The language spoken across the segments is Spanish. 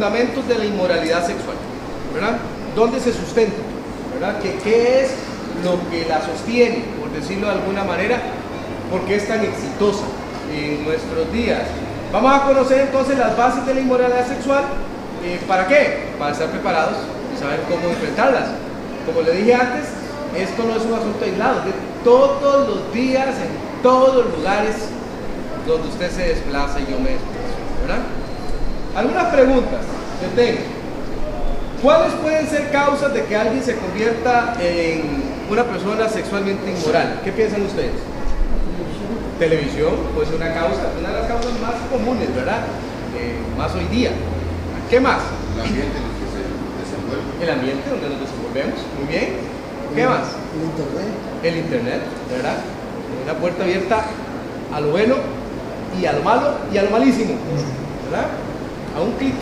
fundamentos de la inmoralidad sexual. ¿Verdad? ¿Dónde se sustenta? ¿Verdad? ¿Qué, es lo que la sostiene, por decirlo de alguna manera? ¿Por qué es tan exitosa en nuestros días? Vamos a conocer entonces las bases de la inmoralidad sexual. Eh, ¿Para qué? Para estar preparados y saber cómo enfrentarlas. Como le dije antes, esto no es un asunto aislado, de todos los días, en todos los lugares donde usted se desplaza y yo me desplazo, ¿verdad? Algunas preguntas que tengo. ¿Cuáles pueden ser causas de que alguien se convierta en una persona sexualmente inmoral? ¿Qué piensan ustedes? Televisión puede ser una causa, una de las causas más comunes, ¿verdad? Eh, más hoy día. ¿Qué más? El ambiente en el que se desenvuelve. El ambiente donde nos desenvolvemos. Muy bien. ¿Qué más? El internet. El internet, ¿verdad? Una puerta abierta a lo bueno y a lo malo y a lo malísimo, ¿verdad? A un clic.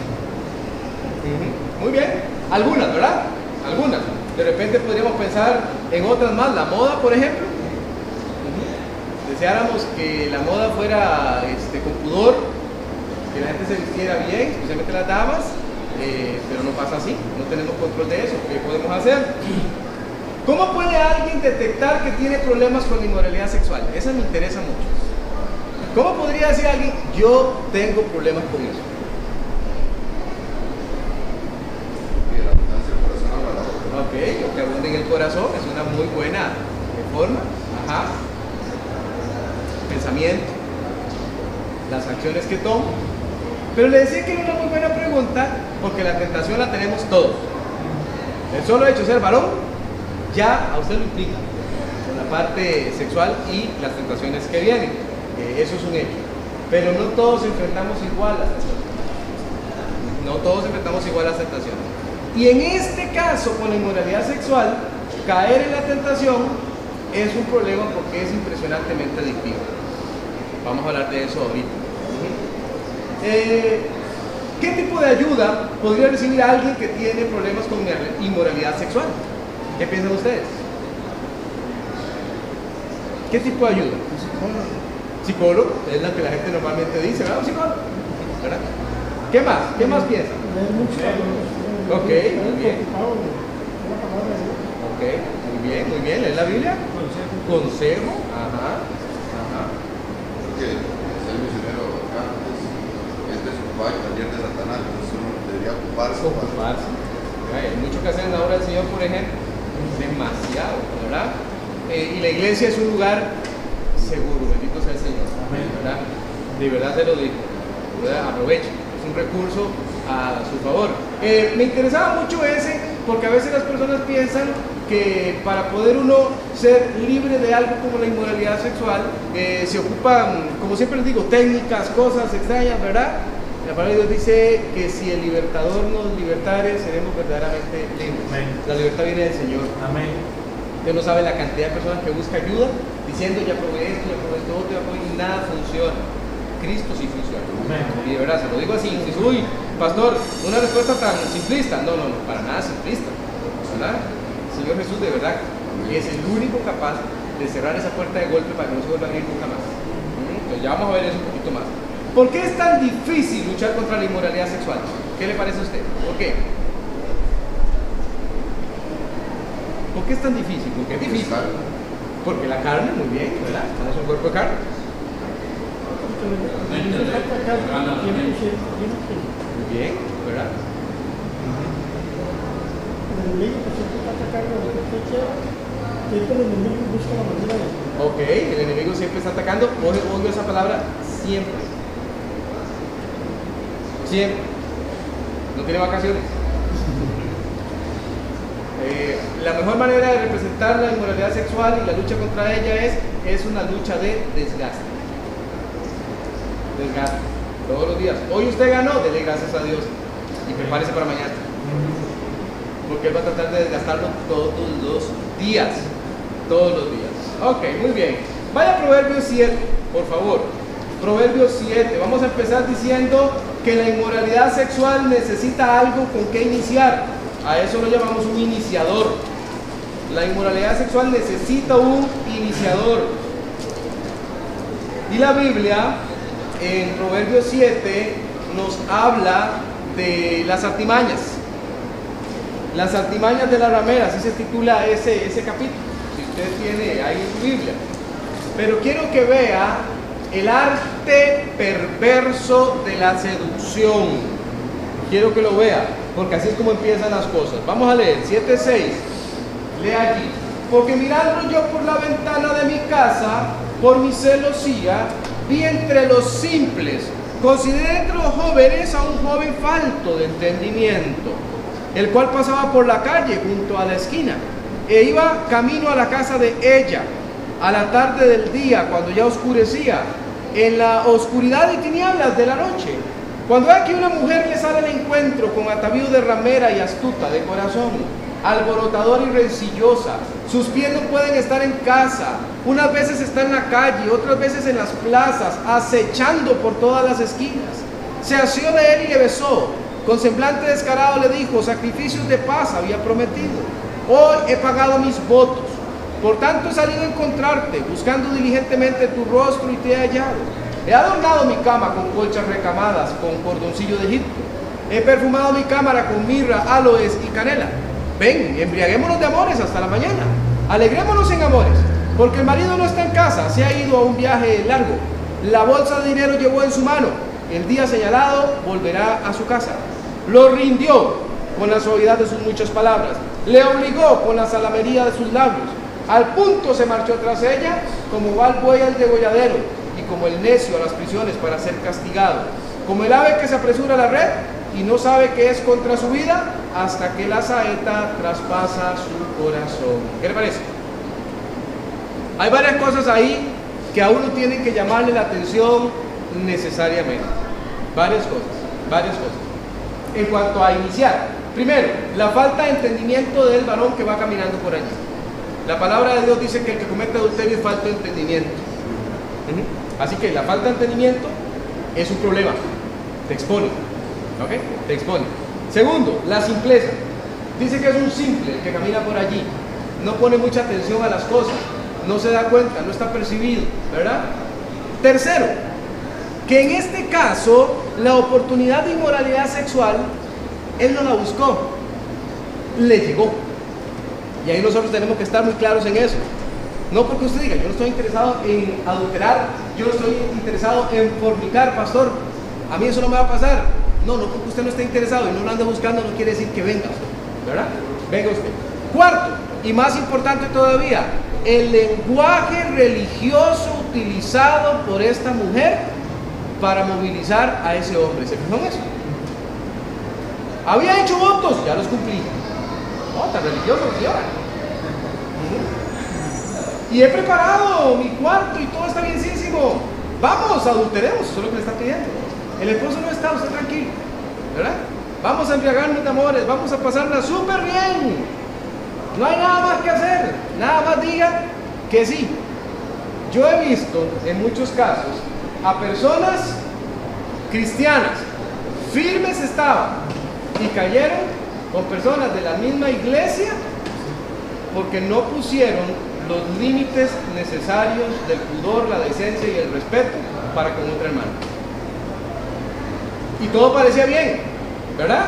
Muy bien. Algunas, ¿verdad? Algunas. De repente podríamos pensar en otras más. La moda, por ejemplo. Deseáramos que la moda fuera este, con pudor, que la gente se vistiera bien, especialmente las damas, eh, pero no pasa así. No tenemos control de eso. ¿Qué podemos hacer? ¿Cómo puede alguien detectar que tiene problemas con inmoralidad sexual? Esa me interesa mucho. ¿Cómo podría decir alguien, yo tengo problemas con eso? Y la abundancia del corazón habla la boca. Ok, que abunda en el corazón es una muy buena forma. Ajá. Pensamiento, las acciones que tomo. Pero le decía que era una muy buena pregunta porque la tentación la tenemos todos. El solo hecho de ser varón ya a usted lo implica con la parte sexual y las tentaciones que vienen. Eso es un hecho. Pero no todos enfrentamos igual las tentaciones. No todos enfrentamos igual las tentaciones. Y en este caso, con la inmoralidad sexual, caer en la tentación es un problema porque es impresionantemente adictivo. Vamos a hablar de eso ahorita. Eh, ¿Qué tipo de ayuda podría recibir alguien que tiene problemas con inmoralidad sexual? ¿Qué piensan ustedes? ¿Qué tipo de ayuda? Un psicólogo. Psicólogo, es la que la gente normalmente dice, ¿verdad? Un psicólogo. ¿verdad? ¿Qué más? ¿Qué más piensan? Leer mucho. Ok, muy bien. Ok, muy bien, muy bien. ¿Es la Biblia? Consejo. Ajá. Ajá. Porque ser misionero acá es, es desocupar el taller de Satanás, entonces uno debería ocuparse. Ocuparse. Hay mucho que hacer en la obra del Señor, por ejemplo. Demasiado, ¿verdad? Eh, y la iglesia es un lugar seguro, bendito sea el Señor. ¿verdad? De verdad se lo digo. ¿verdad? Es un recurso a su favor. Eh, me interesaba mucho ese porque a veces las personas piensan que para poder uno ser libre de algo como la inmoralidad sexual, eh, se ocupan, como siempre les digo, técnicas, cosas extrañas, ¿verdad? La palabra de Dios dice que si el libertador nos libertare, seremos verdaderamente libres. Amén. La libertad viene del Señor. Amén. Usted no sabe la cantidad de personas que busca ayuda diciendo ya probé esto, ya probé esto otro, ya probé y nada funciona. Cristo sí funciona. Amén. Y de verdad, se lo digo así, si uy, pastor, una respuesta tan simplista. No, no, no, para nada simplista. ¿Verdad? Señor Jesús, de verdad, es el único capaz de cerrar esa puerta de golpe para que no se vuelva a abrir nunca más. ¿Mm? Entonces ya vamos a ver eso un poquito más. ¿Por qué es tan difícil luchar contra la inmoralidad sexual? ¿Qué le parece a usted? ¿Por qué? ¿Por qué es tan difícil? Porque es difícil. Porque la carne, muy bien, ¿verdad? En un cuerpo de carne. Bien, ¿verdad? el enemigo que siempre está atacando lo que usted quiera, siempre el enemigo busca la manera de Ok, el enemigo siempre está atacando. Oye, oigo esa palabra siempre. Siempre. No tiene vacaciones. Eh, la mejor manera de representar la inmoralidad sexual y la lucha contra ella es, es una lucha de desgaste. Desgaste. Todos los días. Hoy usted ganó, dele gracias a Dios. Y prepárese para mañana. Porque él va a tratar de desgastarlo todos los días. Todos los días. Ok, muy bien. Vaya a Proverbios 7, por favor. Proverbios 7. Vamos a empezar diciendo que la inmoralidad sexual necesita algo con que iniciar. A eso lo llamamos un iniciador. La inmoralidad sexual necesita un iniciador. Y la Biblia en Proverbios 7 nos habla de las artimañas. Las artimañas de la ramera, así se titula ese, ese capítulo, si usted tiene ahí su Biblia. Pero quiero que vea el arte perverso de la seducción. Quiero que lo vea, porque así es como empiezan las cosas. Vamos a leer 7.6. Lee allí. Porque mirando yo por la ventana de mi casa, por mi celosía, vi entre los simples, consideré entre los jóvenes a un joven falto de entendimiento, el cual pasaba por la calle junto a la esquina, e iba camino a la casa de ella, a la tarde del día, cuando ya oscurecía, en la oscuridad y tinieblas de la noche. Cuando ve que una mujer le sale al encuentro con atavío de ramera y astuta de corazón, alborotadora y rencillosa, sus pies no pueden estar en casa, unas veces está en la calle, otras veces en las plazas, acechando por todas las esquinas. Se asió de él y le besó. Con semblante descarado le dijo, sacrificios de paz había prometido. Hoy he pagado mis votos. Por tanto he salido a encontrarte, buscando diligentemente tu rostro y te he hallado. He adornado mi cama con colchas recamadas, con cordoncillo de Egipto. He perfumado mi cámara con mirra, aloes y canela. Ven, embriaguémonos de amores hasta la mañana. Alegrémonos en amores, porque el marido no está en casa, se ha ido a un viaje largo. La bolsa de dinero llevó en su mano. El día señalado volverá a su casa. Lo rindió con la suavidad de sus muchas palabras. Le obligó con la salamería de sus labios. Al punto se marchó tras ella, como va el buey al degolladero, y como el necio a las prisiones para ser castigado. Como el ave que se apresura a la red y no sabe que es contra su vida, hasta que la saeta traspasa su corazón. ¿Qué le parece? Hay varias cosas ahí que a uno tienen que llamarle la atención necesariamente. Varias cosas, varias cosas. En cuanto a iniciar, primero, la falta de entendimiento del varón que va caminando por allí. La palabra de Dios dice que el que comete adulterio es falta de entendimiento. Así que la falta de entendimiento es un problema. Te expone. ¿Ok? Te expone. Segundo, la simpleza. Dice que es un simple el que camina por allí. No pone mucha atención a las cosas. No se da cuenta, no está percibido. ¿Verdad? Tercero, que en este caso la oportunidad de inmoralidad sexual, él no la buscó. Le llegó. Y ahí nosotros tenemos que estar muy claros en eso. No porque usted diga, yo no estoy interesado en adulterar, yo no estoy interesado en fornicar, pastor. A mí eso no me va a pasar. No, no porque usted no esté interesado y no lo anda buscando, no quiere decir que venga ¿verdad? Venga usted. Cuarto, y más importante todavía, el lenguaje religioso utilizado por esta mujer para movilizar a ese hombre. ¿Se fijó en eso? Había hecho votos, ya los cumplí. No, tan religioso, señora. Y he preparado mi cuarto y todo está bienísimo. Vamos, adulteremos, eso es lo que le está pidiendo. El esposo no está, usted tranquilo, ¿verdad? Vamos a embriagarnos de amores, vamos a pasarla súper bien. No hay nada más que hacer, nada más diga que sí. Yo he visto en muchos casos a personas cristianas, firmes estaban y cayeron con personas de la misma iglesia porque no pusieron los límites necesarios del pudor, la decencia y el respeto para con otra hermana. Y todo parecía bien, ¿verdad?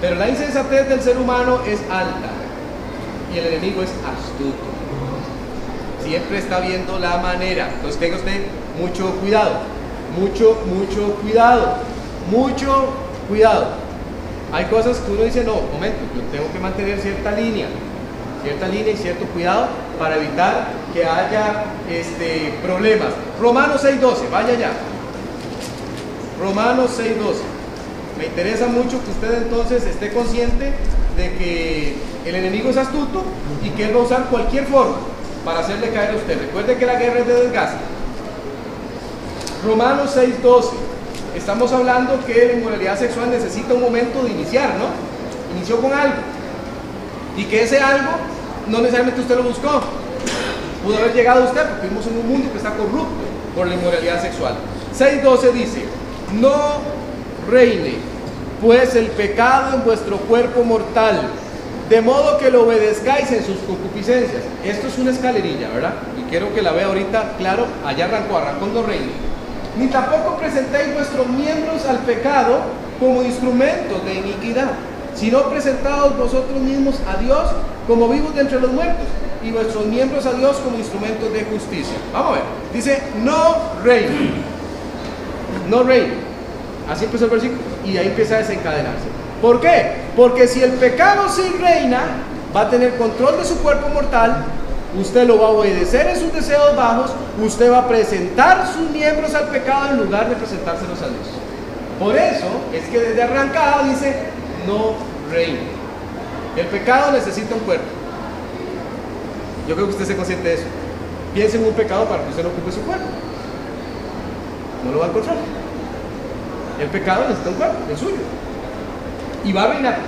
Pero la insensatez del ser humano es alta y el enemigo es astuto. Siempre está viendo la manera. Entonces tenga usted mucho cuidado, mucho, mucho cuidado, mucho cuidado. Hay cosas que uno dice, no, momento, yo tengo que mantener cierta línea, cierta línea y cierto cuidado para evitar que haya este, problemas. Romanos 6.12, vaya ya. Romanos 6.12. Me interesa mucho que usted entonces esté consciente de que el enemigo es astuto y que él va a usar cualquier forma para hacerle caer a usted. Recuerde que la guerra es de desgaste. Romanos 6.12. Estamos hablando que la inmoralidad sexual necesita un momento de iniciar, ¿no? Inició con algo. Y que ese algo no necesariamente usted lo buscó. Pudo haber llegado a usted porque vivimos en un mundo que está corrupto por la inmoralidad sexual. 6.12 dice, no reine pues el pecado en vuestro cuerpo mortal de modo que lo obedezcáis en sus concupiscencias. Esto es una escalerilla, ¿verdad? Y quiero que la vea ahorita, claro, allá arrancó, arrancó no reino. Ni tampoco presentéis vuestros miembros al pecado como instrumentos de iniquidad, sino presentados vosotros mismos a Dios como vivos de entre los muertos y vuestros miembros a Dios como instrumentos de justicia. Vamos a ver, dice, no reino, no reino. Así empezó el versículo y ahí empieza a desencadenarse. ¿Por qué? Porque si el pecado sí reina, va a tener control de su cuerpo mortal, usted lo va a obedecer en sus deseos bajos, usted va a presentar sus miembros al pecado en lugar de presentárselos a Dios. Por eso es que desde arrancada dice, no reina. El pecado necesita un cuerpo. Yo creo que usted se consciente de eso. Piense en un pecado para que usted no ocupe su cuerpo. No lo va a encontrar. El pecado necesita un cuerpo, el suyo. Y va a reinar.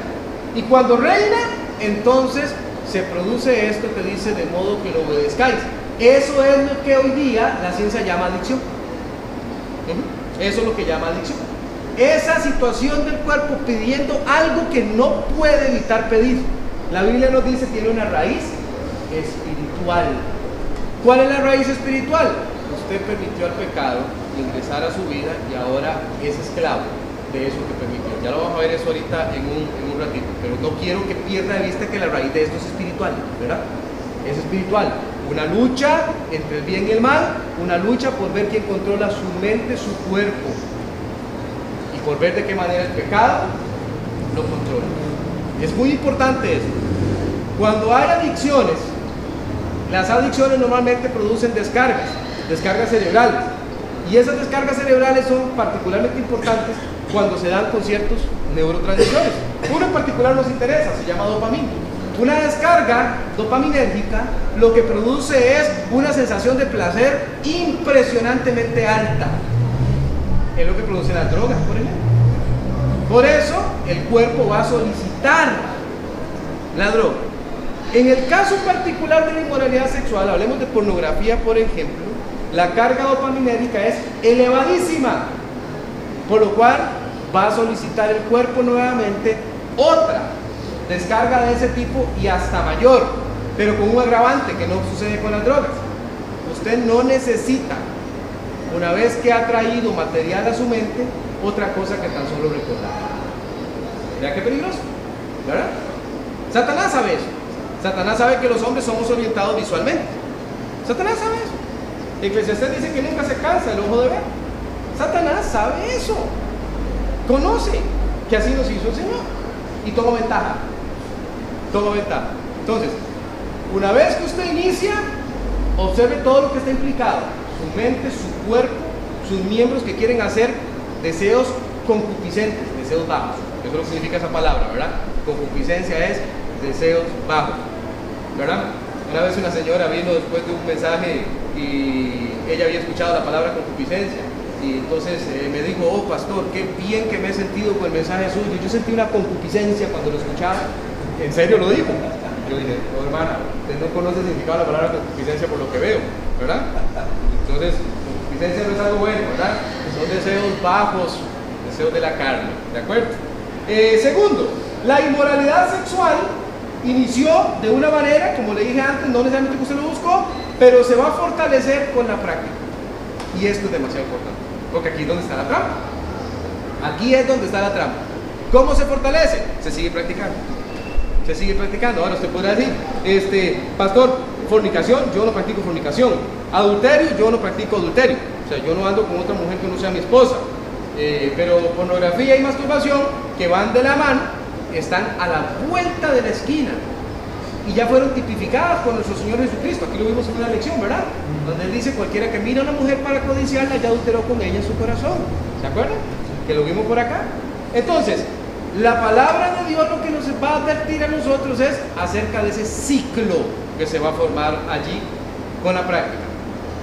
Y cuando reina, entonces se produce esto que dice de modo que lo obedezcáis. Eso es lo que hoy día la ciencia llama adicción. Eso es lo que llama adicción. Esa situación del cuerpo pidiendo algo que no puede evitar pedir. La Biblia nos dice tiene una raíz espiritual. ¿Cuál es la raíz espiritual? Usted permitió al pecado ingresar a su vida y ahora es esclavo de eso que permitió. Ya lo vamos a ver eso ahorita en un, en un ratito, pero no quiero que pierda de vista que la raíz de esto es espiritual, ¿verdad? Es espiritual. Una lucha entre el bien y el mal, una lucha por ver quién controla su mente, su cuerpo, y por ver de qué manera el pecado lo controla. Es muy importante eso. Cuando hay adicciones, las adicciones normalmente producen descargas, descargas cerebrales. Y esas descargas cerebrales son particularmente importantes cuando se dan con ciertos neurotransmisores. Uno en particular nos interesa, se llama dopamina. Una descarga dopaminérgica lo que produce es una sensación de placer impresionantemente alta. Es lo que produce las drogas, por ejemplo. Por eso el cuerpo va a solicitar la droga. En el caso particular de la inmoralidad sexual, hablemos de pornografía, por ejemplo, la carga dopaminérgica es elevadísima, por lo cual va a solicitar el cuerpo nuevamente otra descarga de ese tipo y hasta mayor, pero con un agravante que no sucede con las drogas. Usted no necesita, una vez que ha traído material a su mente, otra cosa que tan solo recordar. ¿Vea qué peligroso? ¿Verdad? Satanás sabe eso. Satanás sabe que los hombres somos orientados visualmente. Satanás sabe eso. Eclesiastés dice que nunca se cansa el ojo de ver. Satanás sabe eso. Conoce que así nos hizo el Señor. Y toma ventaja. Toma ventaja. Entonces, una vez que usted inicia, observe todo lo que está implicado. Su mente, su cuerpo, sus miembros que quieren hacer deseos concupiscentes, deseos bajos. Eso es lo que significa esa palabra, ¿verdad? Concupiscencia es deseos bajos, ¿verdad? Una vez una señora vino después de un mensaje y ella había escuchado la palabra concupiscencia y entonces eh, me dijo, oh pastor, qué bien que me he sentido con el mensaje suyo. Yo sentí una concupiscencia cuando lo escuchaba. ¿En serio lo dijo? Yo dije, oh hermana, usted no conoce el significado de la palabra concupiscencia por lo que veo, ¿verdad? Entonces, concupiscencia no es algo bueno, ¿verdad? Son deseos bajos, deseos de la carne, ¿de acuerdo? Eh, segundo, la inmoralidad sexual inició de una manera, como le dije antes, no necesariamente que usted lo buscó, pero se va a fortalecer con la práctica. Y esto es demasiado importante, porque aquí es donde está la trampa. Aquí es donde está la trampa. ¿Cómo se fortalece? Se sigue practicando. Se sigue practicando. Ahora usted podrá decir, este, pastor, fornicación, yo no practico fornicación. Adulterio, yo no practico adulterio. O sea, yo no ando con otra mujer que no sea mi esposa. Eh, pero pornografía y masturbación, que van de la mano, están a la vuelta de la esquina y ya fueron tipificadas por nuestro Señor Jesucristo. Aquí lo vimos en una lección, ¿verdad? Donde él dice, cualquiera que mira a una mujer para codiciarla ya adulteró con ella en su corazón. ¿Se acuerdan? Que lo vimos por acá. Entonces, la palabra de Dios lo que nos va a advertir a nosotros es acerca de ese ciclo que se va a formar allí con la práctica.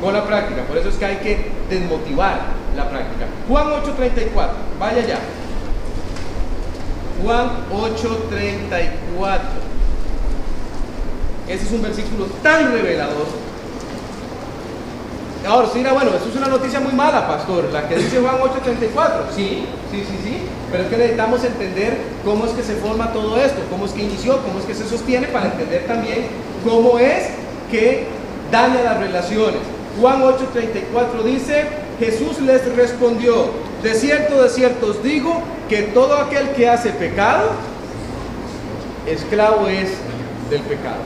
Con la práctica. Por eso es que hay que desmotivar la práctica. Juan 8:34. Vaya ya. Juan 8:34. Ese es un versículo tan revelador. ahora usted dirá, bueno, eso es una noticia muy mala, pastor, la que dice Juan 8:34. Sí, sí, sí, sí, pero es que necesitamos entender cómo es que se forma todo esto, cómo es que inició, cómo es que se sostiene, para entender también cómo es que daña las relaciones. Juan 8:34 dice, Jesús les respondió, de cierto, de cierto os digo, que todo aquel que hace pecado, esclavo es del pecado.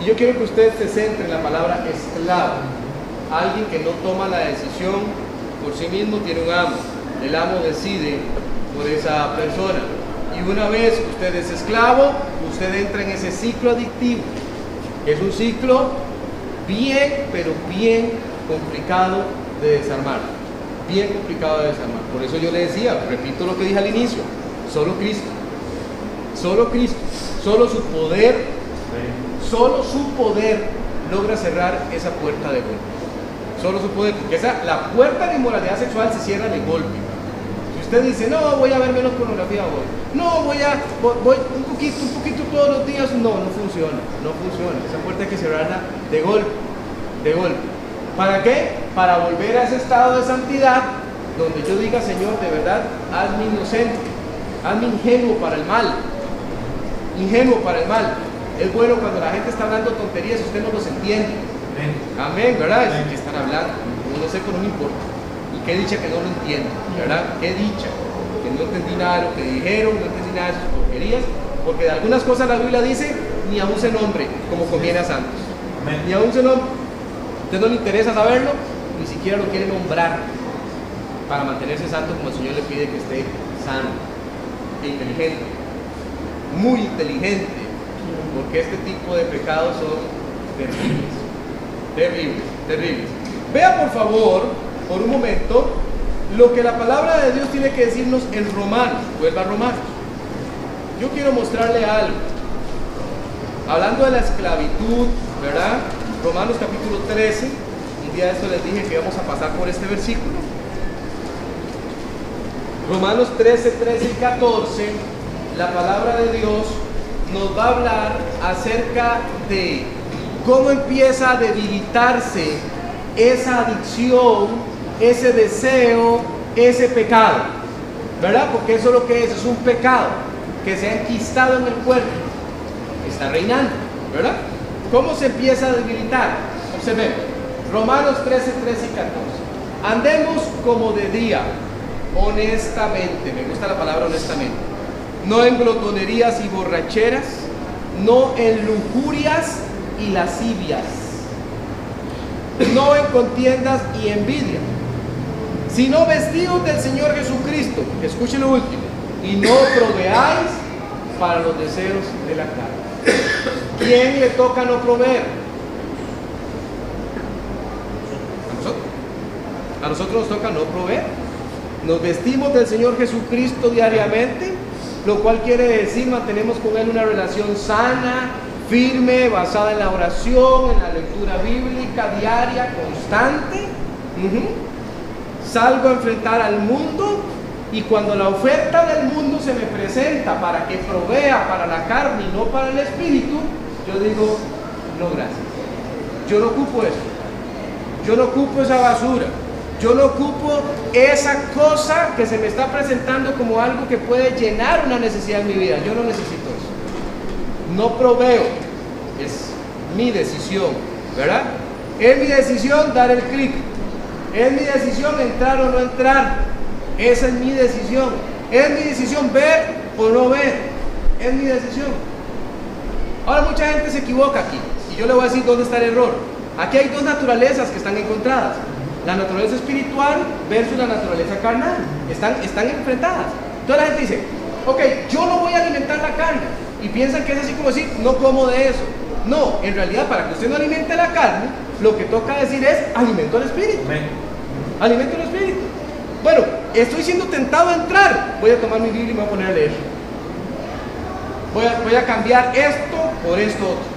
Y yo quiero que usted se centre en la palabra esclavo. Alguien que no toma la decisión por sí mismo tiene un amo. El amo decide por esa persona. Y una vez usted es esclavo, usted entra en ese ciclo adictivo. Es un ciclo bien, pero bien complicado de desarmar. Bien complicado de desarmar. Por eso yo le decía, repito lo que dije al inicio, solo Cristo. Solo Cristo. Solo su poder, solo su poder logra cerrar esa puerta de golpe. Solo su poder, porque esa, la puerta de inmoralidad sexual se cierra de golpe. Si usted dice, no, voy a ver menos pornografía hoy, no, voy a, voy, un poquito, un poquito todos los días, no, no funciona, no funciona. Esa puerta hay que cerrarla de golpe, de golpe. ¿Para qué? Para volver a ese estado de santidad donde yo diga, Señor, de verdad, hazme inocente, hazme ingenuo para el mal, ingenuo para el mal. Es bueno cuando la gente está hablando tonterías, usted no los entiende. Amén, ¿verdad? Es que están hablando. No sé, pero no me importa. Y qué dicha que no lo entiendo, ¿verdad? Qué dicha que no entendí nada de lo que dijeron, no entendí nada de sus porquerías, porque de algunas cosas la Biblia dice, ni aún se nombre, como conviene a santos. Ni aún se nombre. Usted no le interesa saberlo, ni siquiera lo quiere nombrar para mantenerse santo como el Señor le pide que esté sano e inteligente. Muy inteligente, porque este tipo de pecados son terribles. Terribles, terribles. Vea por favor, por un momento, lo que la palabra de Dios tiene que decirnos en Romanos. Vuelva a Romanos. Yo quiero mostrarle algo. Hablando de la esclavitud, ¿verdad? Romanos capítulo 13. Un día de esto les dije que íbamos a pasar por este versículo. Romanos 13, 13 y 14. La palabra de Dios nos va a hablar acerca de cómo empieza a debilitarse esa adicción, ese deseo, ese pecado. ¿Verdad? Porque eso es lo que es, es un pecado que se ha enquistado en el cuerpo, está reinando. ¿Verdad? ¿Cómo se empieza a debilitar? Observemos. Romanos 13, 13 y 14. Andemos como de día, honestamente, me gusta la palabra honestamente, no en glotonerías y borracheras, no en lujurias y lascivias, no en contiendas y envidia, sino vestidos del Señor Jesucristo, escuchen lo último, y no proveáis para los deseos de la carne. ¿Quién le toca no proveer? A nosotros. A nosotros nos toca no proveer. Nos vestimos del Señor Jesucristo diariamente, lo cual quiere decir mantenemos con Él una relación sana, firme, basada en la oración, en la lectura bíblica diaria, constante. Salgo a enfrentar al mundo y cuando la oferta del mundo se me presenta para que provea para la carne y no para el espíritu, yo digo, no gracias. Yo no ocupo eso. Yo no ocupo esa basura. Yo no ocupo esa cosa que se me está presentando como algo que puede llenar una necesidad en mi vida. Yo no necesito eso. No proveo. Es mi decisión, ¿verdad? Es mi decisión dar el clic. Es mi decisión entrar o no entrar. Esa es mi decisión. Es mi decisión ver o no ver. Es mi decisión. Ahora mucha gente se equivoca aquí. Y yo le voy a decir dónde está el error. Aquí hay dos naturalezas que están encontradas. La naturaleza espiritual versus la naturaleza carnal. Están, están enfrentadas. Entonces la gente dice, ok, yo no voy a alimentar la carne. Y piensan que es así como decir, no como de eso. No, en realidad para que usted no alimente la carne, lo que toca decir es alimento al espíritu. Alimento al espíritu. Bueno, estoy siendo tentado a entrar. Voy a tomar mi Biblia y me voy a poner a leer. Voy a, voy a cambiar esto por esto otro.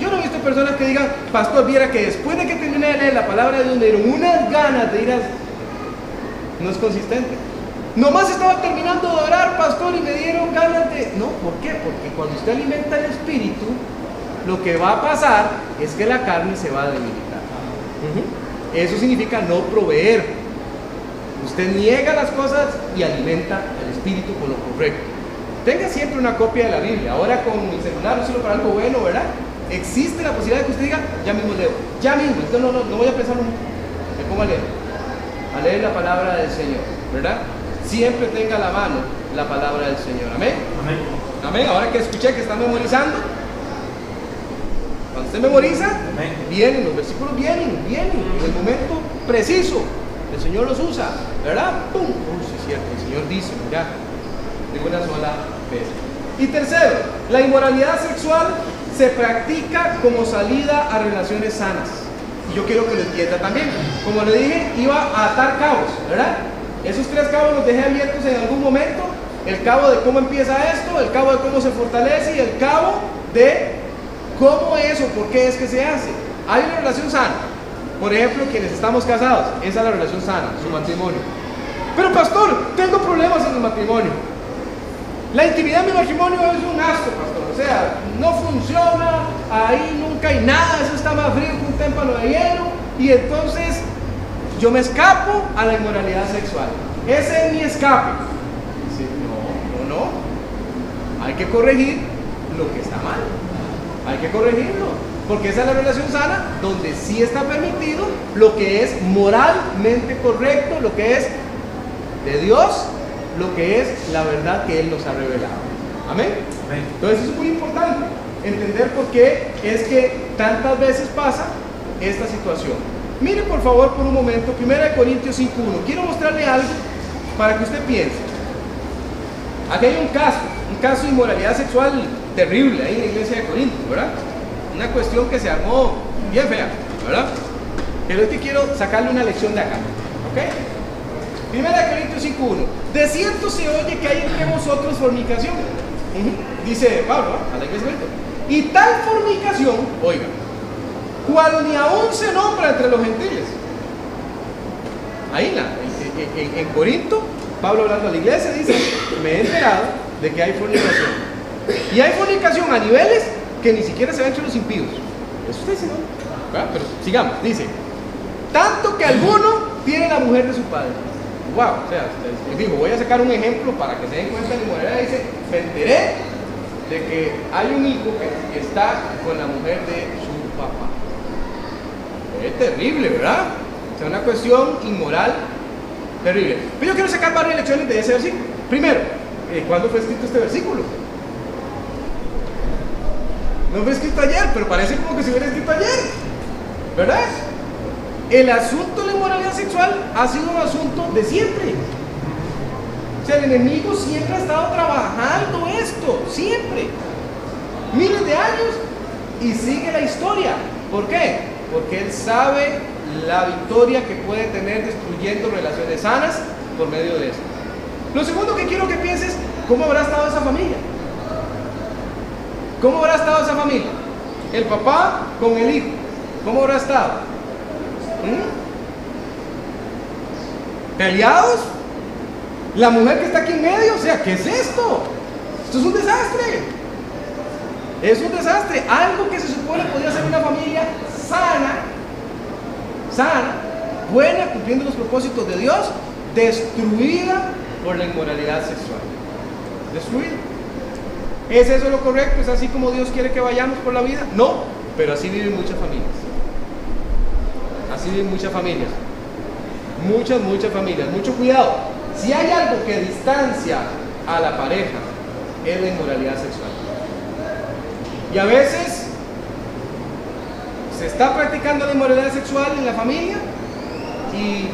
Yo no he visto personas que digan, pastor, viera que después de que terminé de leer la palabra de Dios me dieron unas ganas de ir a... No es consistente. Nomás estaba terminando de orar, pastor, y me dieron ganas de... No, ¿por qué? Porque cuando usted alimenta el espíritu, lo que va a pasar es que la carne se va a debilitar. Eso significa no proveer. Usted niega las cosas y alimenta al espíritu con lo correcto. Tenga siempre una copia de la Biblia. Ahora con el celular, úselo para algo bueno, ¿verdad? Existe la posibilidad de que usted diga, ya mismo leo, ya mismo, no, no, no, no voy a pensar un me pongo a leer, a leer la palabra del Señor, ¿verdad? Siempre tenga a la mano la palabra del Señor, amén. Amén. Amén. Ahora que escuché que están memorizando, cuando usted memoriza, Amén. vienen, los versículos vienen, vienen, en el momento preciso. El Señor los usa, ¿verdad? ¡Pum! Uy, sí es cierto, el Señor dice, mira, de una sola Y tercero, la inmoralidad sexual se practica como salida a relaciones sanas. Y yo quiero que lo entienda también. Como le dije, iba a atar cabos, ¿verdad? Esos tres cabos los dejé abiertos en algún momento. El cabo de cómo empieza esto, el cabo de cómo se fortalece y el cabo de cómo es o por qué es que se hace. Hay una relación sana. Por ejemplo, quienes estamos casados, esa es la relación sana, su matrimonio. Pero pastor, tengo problemas en el matrimonio. La intimidad de mi matrimonio es un asco, pastor. O sea, no funciona, ahí nunca hay nada, eso está más frío que un témpano de hielo. Y entonces yo me escapo a la inmoralidad sexual. Ese es mi escape. Sí, no, no, no. Hay que corregir lo que está mal. Hay que corregirlo. Porque esa es la relación sana donde sí está permitido lo que es moralmente correcto, lo que es de Dios, lo que es la verdad que Él nos ha revelado. Amén. Entonces eso es muy importante entender por qué es que tantas veces pasa esta situación. Mire por favor por un momento 1 Corintios 5.1. Quiero mostrarle algo para que usted piense. Aquí hay un caso, un caso de inmoralidad sexual terrible ahí en la iglesia de Corinto, ¿verdad? Una cuestión que se armó bien fea, ¿verdad? Pero es que quiero sacarle una lección de acá, ¿ok? Primera Corintios 5.1. De cierto se oye que hay entre vosotros fornicación. Dice Pablo ¿no? a la iglesia. Y tal fornicación, oiga, cual ni aún se nombra entre los gentiles. Ahí en, la- en- en- en Corinto, Pablo hablando a la iglesia dice, me he enterado de que hay fornicación. Y hay fornicación a niveles que ni siquiera se ve entre los impíos. Eso está diciendo. ¿verdad? Pero sigamos, dice, tanto que alguno tiene la mujer de su padre. Wow, o sea, les digo, voy a sacar un ejemplo para que se den cuenta de inmoralidad. Dice, me enteré de que hay un hijo que está con la mujer de su papá. Es terrible, ¿verdad? O sea, una cuestión inmoral terrible. Pero yo quiero sacar varias lecciones de ese versículo. Primero, eh, ¿cuándo fue escrito este versículo? No fue escrito ayer, pero parece como que se hubiera escrito ayer. ¿Verdad? El asunto de la inmoralidad sexual ha sido un asunto de siempre. O sea, el enemigo siempre ha estado trabajando esto, siempre. Miles de años y sigue la historia. ¿Por qué? Porque él sabe la victoria que puede tener destruyendo relaciones sanas por medio de esto. Lo segundo que quiero que pienses, ¿cómo habrá estado esa familia? ¿Cómo habrá estado esa familia? El papá con el hijo. ¿Cómo habrá estado? ¿Mm? ¿Peleados? La mujer que está aquí en medio, o sea, ¿qué es esto? Esto es un desastre. Es un desastre. Algo que se supone podría ser una familia sana, sana, buena, cumpliendo los propósitos de Dios, destruida por la inmoralidad sexual. Destruida. ¿Es eso lo correcto? ¿Es así como Dios quiere que vayamos por la vida? No, pero así viven muchas familias. Así viven muchas familias. Muchas, muchas familias. Mucho cuidado. Si hay algo que distancia a la pareja, es la inmoralidad sexual. Y a veces se está practicando la inmoralidad sexual en la familia y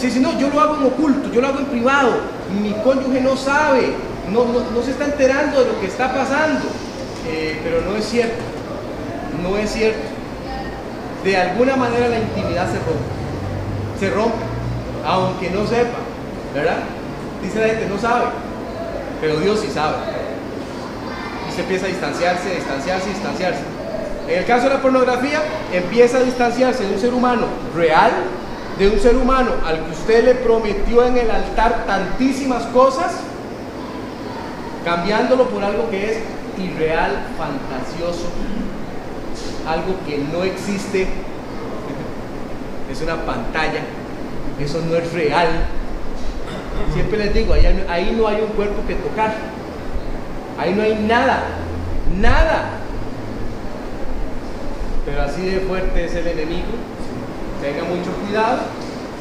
si, si no, yo lo hago en oculto, yo lo hago en privado, mi cónyuge no sabe, no, no, no se está enterando de lo que está pasando, Eh, pero no es cierto, no es cierto. De alguna manera la intimidad se rompe, se rompe, aunque no sepa, ¿verdad? Dice la gente, no sabe, pero Dios sí sabe. Y se empieza a distanciarse, a distanciarse, a distanciarse. En el caso de la pornografía, empieza a distanciarse de un ser humano real, de un ser humano al que usted le prometió en el altar tantísimas cosas, cambiándolo por algo que es irreal, fantasioso, algo que no existe. es una pantalla, eso no es real. Siempre les digo, ahí, ahí no hay un cuerpo que tocar, ahí no hay nada, nada. Pero así de fuerte es el enemigo, tenga mucho cuidado.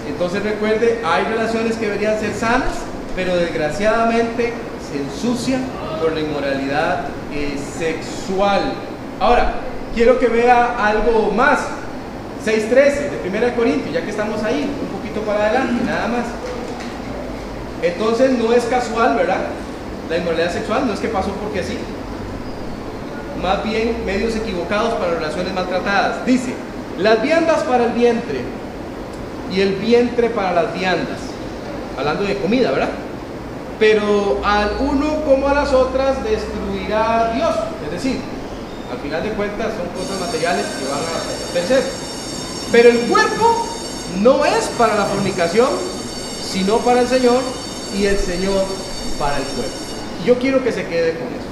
Entonces recuerde, hay relaciones que deberían ser sanas, pero desgraciadamente se ensucian por la inmoralidad eh, sexual. Ahora, quiero que vea algo más. 6.13 de 1 Corintios, ya que estamos ahí, un poquito para adelante, nada más. Entonces no es casual, ¿verdad? La inmoralidad sexual no es que pasó porque sí. Más bien medios equivocados para relaciones maltratadas. Dice, las viandas para el vientre y el vientre para las viandas. Hablando de comida, ¿verdad? Pero al uno como a las otras destruirá Dios. Es decir, al final de cuentas son cosas materiales que van a perder. Pero el cuerpo no es para la fornicación, sino para el Señor y el Señor para el cuerpo. Yo quiero que se quede con eso.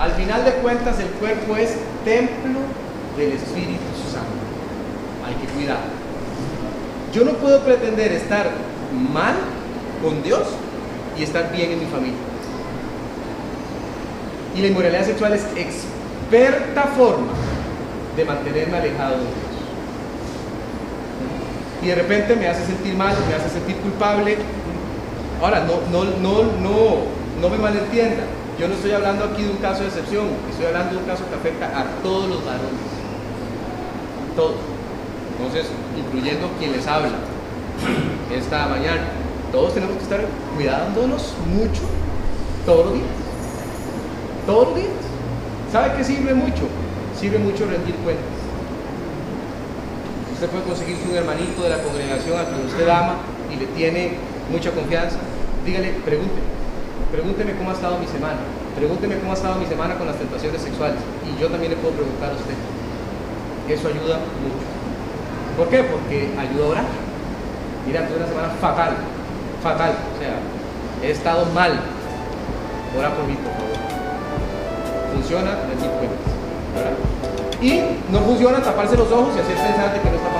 Al final de cuentas el cuerpo es templo del Espíritu Santo. Hay que cuidar. Yo no puedo pretender estar mal con Dios y estar bien en mi familia. Y la inmoralidad sexual es experta forma de mantenerme alejado de Dios. Y de repente me hace sentir mal, me hace sentir culpable. Ahora, no, no, no, no, no me malentienda. Yo no estoy hablando aquí de un caso de excepción, estoy hablando de un caso que afecta a todos los varones. Todos. Entonces, incluyendo quien les habla esta mañana. Todos tenemos que estar cuidándonos mucho todos los días. Todos los días. ¿Sabe qué sirve mucho? Sirve mucho rendir cuentas. Usted puede conseguirse un hermanito de la congregación a quien usted ama y le tiene mucha confianza. Dígale, pregúnteme. Pregúnteme cómo ha estado mi semana. Pregúnteme cómo ha estado mi semana con las tentaciones sexuales. Y yo también le puedo preguntar a usted. Eso ayuda mucho. ¿Por qué? Porque ayuda a orar. Mira, tuve una semana fatal, fatal. O sea, he estado mal. Ora por mí, por favor. Funciona, decir cuentas. ¿verdad? Y no funciona taparse los ojos y hacer pensar de que no está